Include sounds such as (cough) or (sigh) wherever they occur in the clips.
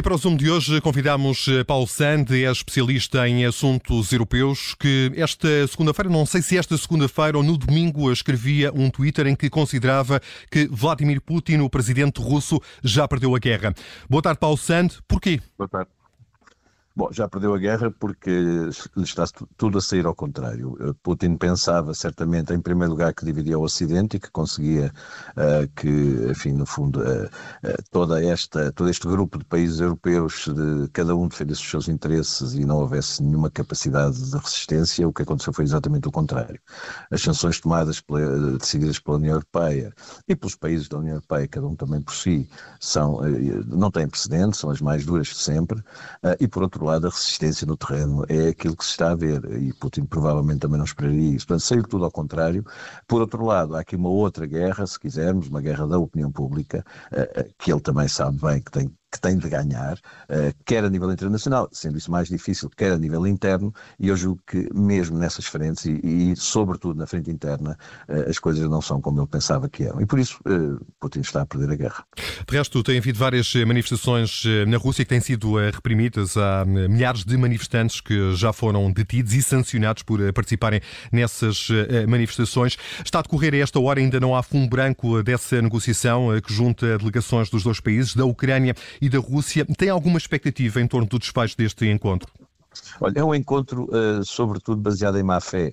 E para o Zoom de hoje convidamos eh, Paulo Sand, é especialista em assuntos europeus, que esta segunda-feira, não sei se esta segunda-feira ou no domingo, escrevia um Twitter em que considerava que Vladimir Putin, o presidente russo, já perdeu a guerra. Boa tarde, Paulo Sand. Porquê? Boa tarde. Bom, já perdeu a guerra porque lhe está tudo a sair ao contrário. Eh, Putin pensava certamente, em primeiro lugar, que dividia o Ocidente e que conseguia uh, que, enfim, no fundo, uh, uh, toda esta, todo este grupo de países europeus, de, cada um defendesse os seus interesses e não houvesse nenhuma capacidade de resistência. O que aconteceu foi exatamente o contrário. As sanções tomadas, pela, decididas pela União Europeia e pelos países da União Europeia, cada um também por si, são, não têm precedentes, são as mais duras de sempre. e, por outro lado, lado, a resistência no terreno é aquilo que se está a ver e Putin provavelmente também não esperaria isso. Portanto, saiu tudo ao contrário. Por outro lado, há aqui uma outra guerra, se quisermos, uma guerra da opinião pública, eh, eh, que ele também sabe bem que tem que tem de ganhar, uh, quer a nível internacional, sendo isso mais difícil, quer a nível interno, e eu julgo que mesmo nessas frentes, e, e sobretudo na frente interna, uh, as coisas não são como ele pensava que eram. E por isso uh, Putin está a perder a guerra. De resto, tem havido várias manifestações na Rússia que têm sido reprimidas. Há milhares de manifestantes que já foram detidos e sancionados por participarem nessas manifestações. Está a decorrer a esta hora, ainda não há fundo branco dessa negociação que junta delegações dos dois países, da Ucrânia e da Rússia. Tem alguma expectativa em torno do desfecho deste encontro? Olha, é um encontro, uh, sobretudo, baseado em má-fé,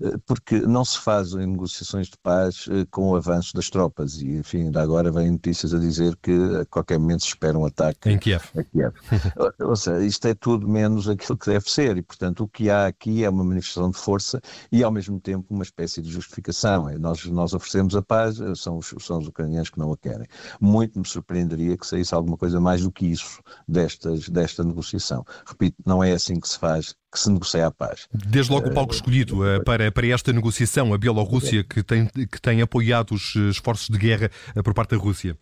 uh, porque não se fazem negociações de paz uh, com o avanço das tropas e, enfim, ainda agora vêm notícias a dizer que a qualquer momento se espera um ataque em Kiev. A Kiev. (laughs) ou, seja, isto é tudo menos aquilo que deve ser e, portanto, o que há aqui é uma manifestação de força e, ao mesmo tempo, uma espécie de justificação. É, nós, nós oferecemos a paz, são os, são os ucranianos que não a querem. Muito me surpreenderia que saísse alguma coisa mais do que isso destas, desta negociação. Repito, não é assim que se faz, que se negocia a paz. Desde logo o palco escolhido eh, para, para esta negociação, a Bielorrússia, que tem, que tem apoiado os eh, esforços de guerra eh, por parte da Rússia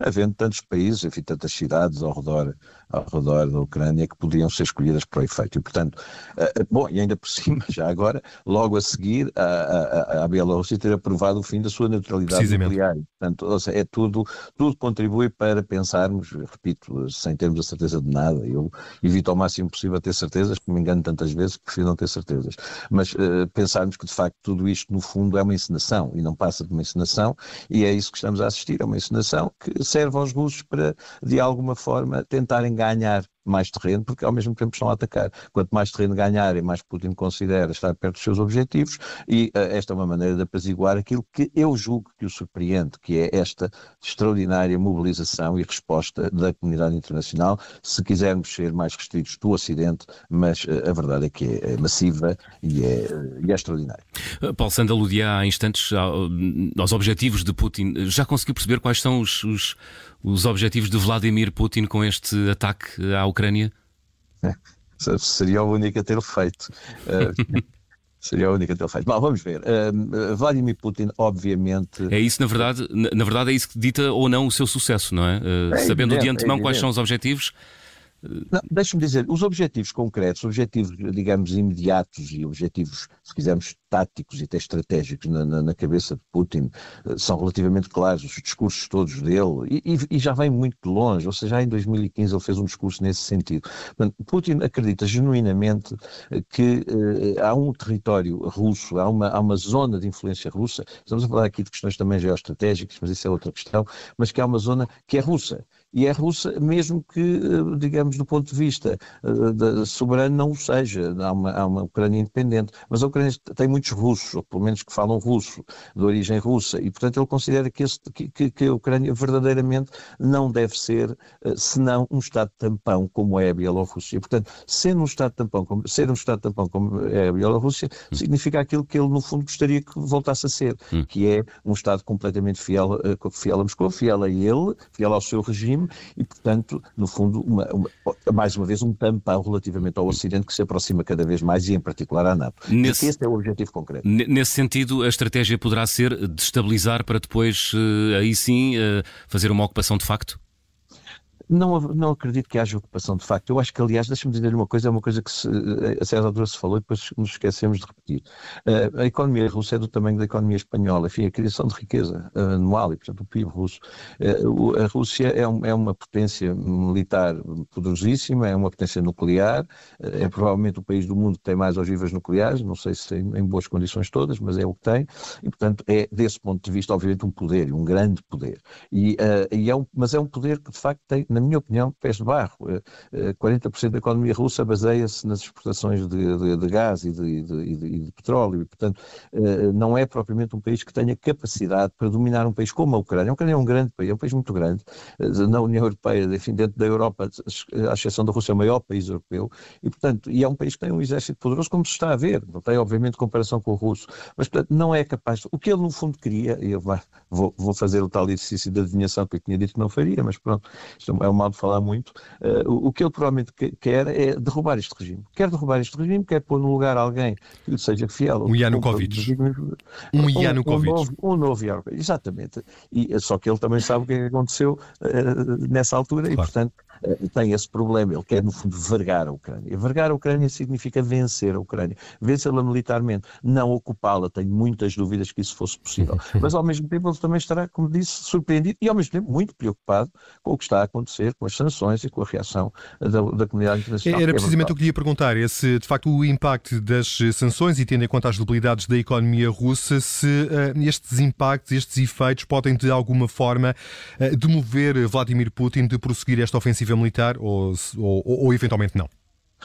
havendo tantos países, enfim, tantas cidades ao redor, ao redor da Ucrânia que podiam ser escolhidas para o efeito. E, portanto, uh, bom, e ainda por (laughs) cima, já agora, logo a seguir, a, a, a Bielorrússia ter aprovado o fim da sua neutralidade nuclear. Portanto, ou seja, é tudo, tudo contribui para pensarmos, repito, sem termos a certeza de nada. Eu evito ao máximo possível ter certezas, porque me engano tantas vezes que prefiro não ter certezas. Mas uh, pensarmos que, de facto, tudo isto, no fundo, é uma encenação e não passa de uma encenação, e é isso que estamos a assistir, é uma encenação que serve aos russos para, de alguma forma, tentarem ganhar mais terreno, porque ao mesmo tempo estão a atacar. Quanto mais terreno ganharem, mais Putin considera estar perto dos seus objetivos, e uh, esta é uma maneira de apaziguar aquilo que eu julgo que o surpreende, que é esta extraordinária mobilização e resposta da comunidade internacional, se quisermos ser mais restritos do Ocidente, mas uh, a verdade é que é, é massiva e é, e é extraordinária. Paulo Sanda aludia há instantes aos objetivos de Putin. Já conseguiu perceber quais são os, os, os objetivos de Vladimir Putin com este ataque à Ucrânia? Seria o único a ter feito. Uh, (laughs) seria a única a ter feito. Bom, vamos ver. Uh, Vladimir Putin, obviamente. É isso, na verdade, na, na, verdade, é isso que dita ou não o seu sucesso, não é? Uh, é sabendo evidente, de antemão é quais são os objetivos, Deixe-me dizer, os objetivos concretos, objetivos, digamos, imediatos e objetivos, se quisermos, táticos e até estratégicos na, na, na cabeça de Putin eh, são relativamente claros, os discursos todos dele, e, e, já vem muito longe, ou seja, já em 2015 ele fez um discurso nesse sentido. Putin acredita genuinamente eh, que uh, há um território russo, há uma, há uma zona de influência russa, estamos a falar aqui de questões também geoestratégicas, mas isso é outra questão, mas que há uma zona que é russa e é russa, mesmo que, eh, digamos, do ponto de vista uh, soberano não o seja. Há uma, há uma Ucrânia independente, mas a Ucrânia tem muitos russos, ou pelo menos que falam russo, de origem russa, e portanto ele considera que, esse, que, que a Ucrânia verdadeiramente não deve ser, uh, senão um Estado tampão, como é a Bielorrússia. Portanto, sendo um Estado tampão, como, ser um Estado tampão como é a Bielorrússia, hum. significa aquilo que ele, no fundo, gostaria que voltasse a ser, hum. que é um Estado completamente fiel, uh, fiel a Moscou, fiel a ele, fiel ao seu regime e, portanto, no fundo, uma, uma, mais uma vez, um tampão relativamente ao Ocidente que se aproxima cada vez mais e, em particular, à NATO. Nesse, esse é o objetivo concreto. Nesse sentido, a estratégia poderá ser destabilizar para depois, eh, aí sim, eh, fazer uma ocupação de facto? Não, não acredito que haja ocupação de facto. Eu acho que, aliás, deixa-me dizer uma coisa, é uma coisa que se, a certa altura se falou e depois nos esquecemos de repetir. Uh, a economia russa é do tamanho da economia espanhola, enfim, a criação de riqueza uh, anual e, portanto, o PIB russo. Uh, a Rússia é, um, é, uma potência militar poderosíssima, é uma potência nuclear, é provavelmente o país do mundo que tem mais ogivas nucleares, não sei se em, em boas condições todas, mas é o que tem, e, portanto, é, desse ponto de vista, obviamente, um poder, um grande poder. E, e é um, mas é um poder que, de facto, tem, na minha opinião, pés de barro. 40% da economia russa baseia-se nas exportações de, de, de gás e de, de, petróleo, e, portanto, não é propriamente um país que tenha capacidade para dominar um país como a Ucrânia. A Ucrânia é um grande país, é um país muito grande. Na União Europeia, enfim, dentro da Europa, à exceção da Rússia, é o maior país europeu, e, portanto, e é um país que tem um exército poderoso, como se está a ver. Não tem, obviamente, comparação com o russo, mas, portanto, não é capaz. O que ele, no fundo, queria, e eu vou, vou fazer o tal exercício de adivinhação que eu tinha dito que não faria, mas pronto, isto é um mal de falar muito. Uh, o, o, que ele provavelmente quer é derrubar este regime. Quer derrubar este regime, quer pôr no lugar alguém que lhe seja fiel. Um Yanukovych. Um, um Yanukovych. Um, novo, um novo Yanukovych, exatamente. E, só que ele também sabe o que, é aconteceu uh, nessa altura claro. e, portanto, eh, tem esse problema. Ele quer, no fundo, vergar a Ucrânia. Vergar a Ucrânia significa vencer a Ucrânia. Vencê-la militarmente, não ocupá-la. Tenho muitas dúvidas que isso fosse possível. Mas, ao mesmo tempo, ele também estará, como disse, surpreendido e, ao mesmo tempo, muito preocupado com o que está a acontecer, com as sanções e com a reação da, da comunidade internacional. Era é precisamente é o que eu ia perguntar. Esse, de facto, o impacto das sanções e tendo em conta as debilidades da economia russa, se uh, estes impactos, estes efeitos podem, de alguma forma, uh, demover Vladimir Putin de prosseguir esta ofensiva militar ou, ou, ou eventualmente não?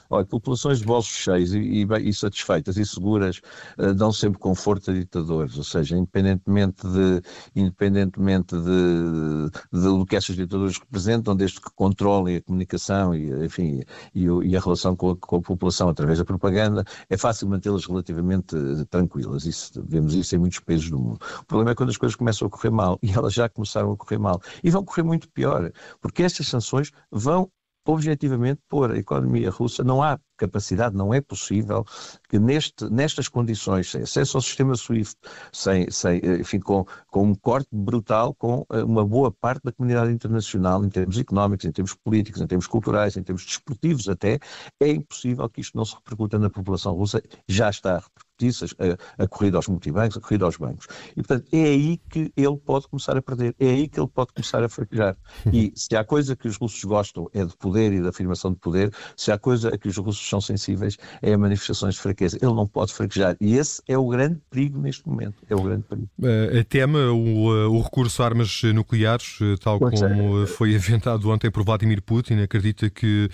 Olha, populações de bolsos cheios e, e, e satisfeitas e seguras uh, dão sempre conforto a ditadores, ou seja, independentemente de, independentemente de, de, do que essas ditaduras representam, desde que controlem a comunicação e, enfim, e, e a relação com a, com a, população através da propaganda, é fácil mantê-las relativamente uh, tranquilas. Isso, vemos isso em muitos países do mundo. O problema é quando as coisas começam a correr mal, (laughs) e elas já começaram a correr mal, e vão correr muito pior, porque estas sanções vão objetivamente pôr a economia russa, não há capacidade, não é possível que neste, nestas condições, sem acesso ao sistema SWIFT, sem, sem, enfim, com, com um corte brutal com eh, uma boa parte da comunidade internacional, em termos económicos, em termos políticos, em termos culturais, em termos desportivos até, é impossível que isto não se repercuta na população russa, já está a repercutir a, a corrida aos multibancos, a corrida aos bancos. E, portanto, é aí que ele pode começar a perder, é aí que ele pode começar a fraquejar. (laughs) E se há coisa que os russos gostam é de poder e da afirmação de poder, se há coisa que os russos são sensíveis é a manifestações de fraqueza. Ele não pode fraquejar. E esse é o grande perigo neste momento. É o grande perigo. Uh, teme o, uh, o recurso a armas nucleares, uh, tal pois como é. foi inventado ontem por Vladimir Putin. Acredita que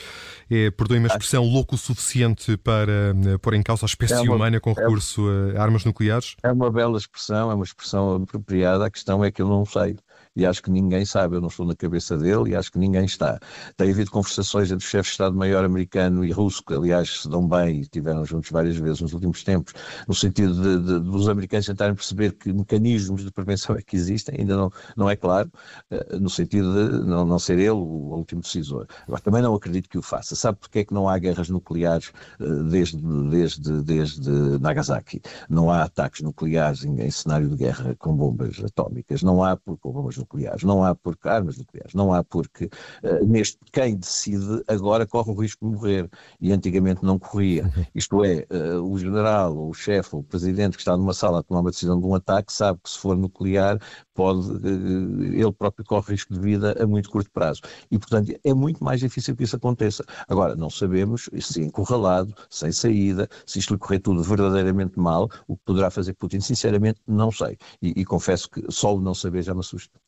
é, perdoe-me a expressão, louco o suficiente para pôr em causa a espécie é uma, humana com é recurso a armas nucleares? É uma bela expressão, é uma expressão apropriada. A questão é que eu não sei e acho que ninguém sabe, eu não estou na cabeça dele e acho que ninguém está. Tem havido conversações entre o chefe de Estado-Maior americano e russo, que aliás se dão bem e estiveram juntos várias vezes nos últimos tempos, no sentido de, de, dos americanos tentarem perceber que mecanismos de prevenção é que existem, ainda não, não é claro, uh, no sentido de não, não ser ele o, último decisor. Agora, também não acredito que o faça. Sabe porque é que não há guerras nucleares uh, desde, desde, desde Nagasaki? Não há ataques nucleares em, em cenário de guerra com bombas atómicas, não há com bombas nucleares, não há porque armas nucleares, não há porque uh, neste quem decide agora corre o risco de morrer e antigamente não corria. Uhum. Isto é, uh, o general, ou o chefe, ou o presidente que está numa sala a tomar uma decisão de um ataque sabe que se for nuclear pode, uh, ele próprio corre risco de vida a muito curto prazo. E, portanto, é muito mais difícil que isso aconteça. Agora, não sabemos se encurralado, sem saída, se isto lhe correr tudo verdadeiramente mal, o que poderá fazer Putin, sinceramente, não sei. E, e confesso que só o não saber já me assusta.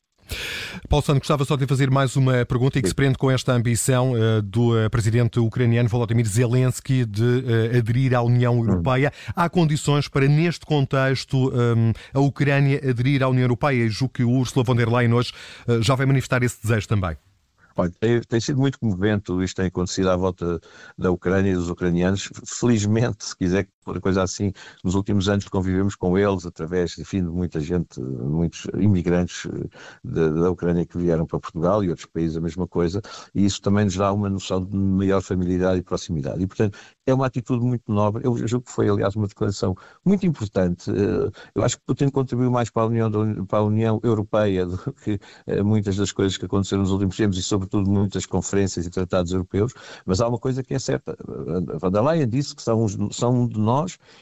Paulo Santos, gostava só de fazer mais uma pergunta e que se prende com esta ambição uh, do uh, presidente ucraniano Volodymyr Zelensky de uh, aderir à União Europeia. Há condições para, neste contexto, um, a Ucrânia aderir à União Europeia e julgo que o Ursula von der Leyen hoje já vai manifestar esse desejo também. Olha, tem, tem, sido muito comovente tudo isto tem acontecido à volta da Ucrânia e dos ucranianos. Felizmente, se quiser coisa assim, nos últimos anos convivemos com eles através, enfim, de muita gente, muitos imigrantes eh, da, da Ucrânia que vieram para Portugal e outros países a mesma coisa, e isso também nos dá uma noção de maior familiaridade e proximidade. E, portanto, é uma atitude muito nobre. Eu julgo que foi, aliás, uma declaração muito importante. Eh, eu acho que Putin contribuiu mais para a União, para a União Europeia (laughs) do que eh, muitas das coisas que aconteceram nos últimos tempos e, sobretudo, muitas conferências e tratados europeus. Mas há uma coisa que é certa. Van der Leyen disse que são, são de nós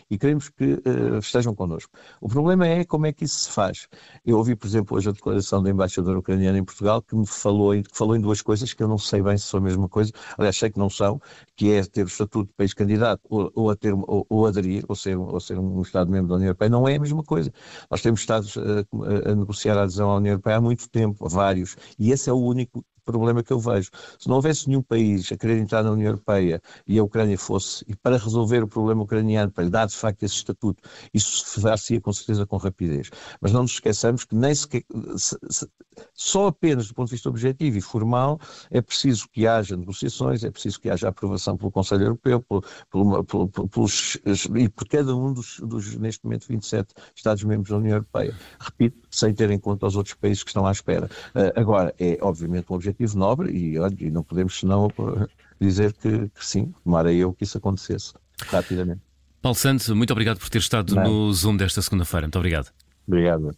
e queremos que uh, estejam connosco. O problema é como é que isso se faz. Eu ouvi, por exemplo, hoje a declaração da embaixadora ucraniana em Portugal que me falou que falou em duas coisas que eu não sei bem se são a mesma coisa. Aliás, sei que não são, que é ter o estatuto de país candidato ou, ou a, ter, ou, ou, aderir, ou ser, ou ser um Estado-membro da União Europeia, não é a mesma coisa. Nós temos Estados a, a, negociar a adesão à União Europeia há muito tempo, vários, e esse é o único problema que eu vejo. Se não houvesse nenhum país a querer entrar na União Europeia e a Ucrânia fosse, e para resolver o problema ucraniano, para lhe dar de facto esse estatuto, isso se fazia com certeza com rapidez. Mas não nos esqueçamos que nem sequer, se, se, só apenas do ponto de vista objetivo e formal é preciso que haja negociações, é preciso que haja aprovação pelo Conselho Europeu pelo, pelo, pelo, pelos, e por cada um dos, dos, neste momento, 27 Estados-membros da União Europeia. Repito, sem ter em conta os outros países que estão à espera. Uh, agora, é obviamente um objetivo nobre e, olha, e não podemos senão dizer que, que sim, tomara eu que isso acontecesse rapidamente. Paulo Santos, muito obrigado por ter estado no Zoom desta segunda-feira. Muito obrigado. Obrigado.